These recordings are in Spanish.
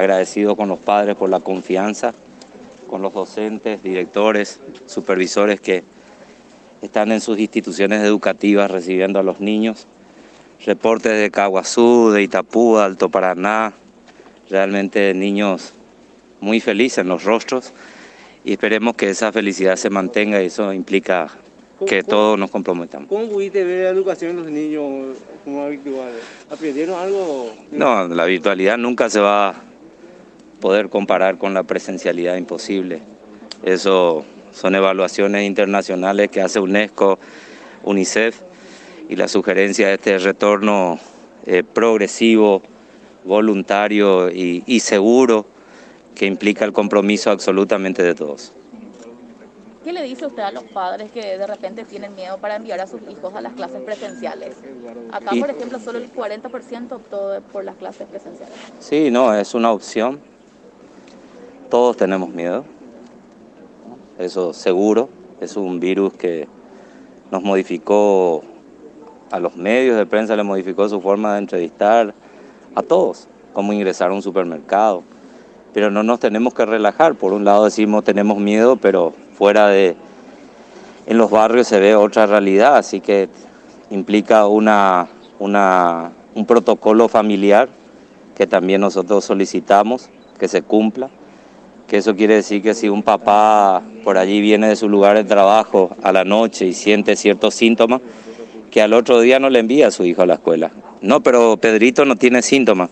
agradecido con los padres por la confianza, con los docentes, directores, supervisores que están en sus instituciones educativas recibiendo a los niños. Reportes de Caguazú, de Itapú, de Alto Paraná, realmente niños muy felices en los rostros y esperemos que esa felicidad se mantenga y eso implica que todos nos comprometamos. ¿Cómo pudiste ver la educación de los niños como virtual? ¿Aprendieron algo? No, la virtualidad nunca se va poder comparar con la presencialidad imposible. Eso son evaluaciones internacionales que hace UNESCO, UNICEF y la sugerencia de este retorno eh, progresivo, voluntario y, y seguro que implica el compromiso absolutamente de todos. ¿Qué le dice usted a los padres que de repente tienen miedo para enviar a sus hijos a las clases presenciales? Acá, por ejemplo, solo el 40% optó por las clases presenciales. Sí, no, es una opción. Todos tenemos miedo. Eso seguro. Es un virus que nos modificó a los medios de prensa, le modificó su forma de entrevistar a todos, cómo ingresar a un supermercado. Pero no nos tenemos que relajar. Por un lado decimos tenemos miedo, pero fuera de... En los barrios se ve otra realidad, así que implica una, un protocolo familiar que también nosotros solicitamos que se cumpla, que eso quiere decir que si un papá por allí viene de su lugar de trabajo a la noche y siente ciertos síntomas, que al otro día no le envía a su hijo a la escuela. No, pero Pedrito no tiene síntomas.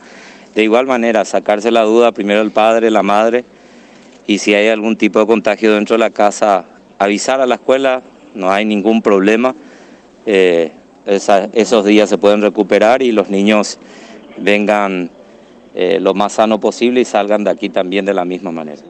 De igual manera, sacarse la duda primero el padre, la madre, y si hay algún tipo de contagio dentro de la casa, avisar a la escuela, no hay ningún problema. Eh, esos días se pueden recuperar y los niños vengan eh, lo más sano posible y salgan de aquí también de la misma manera.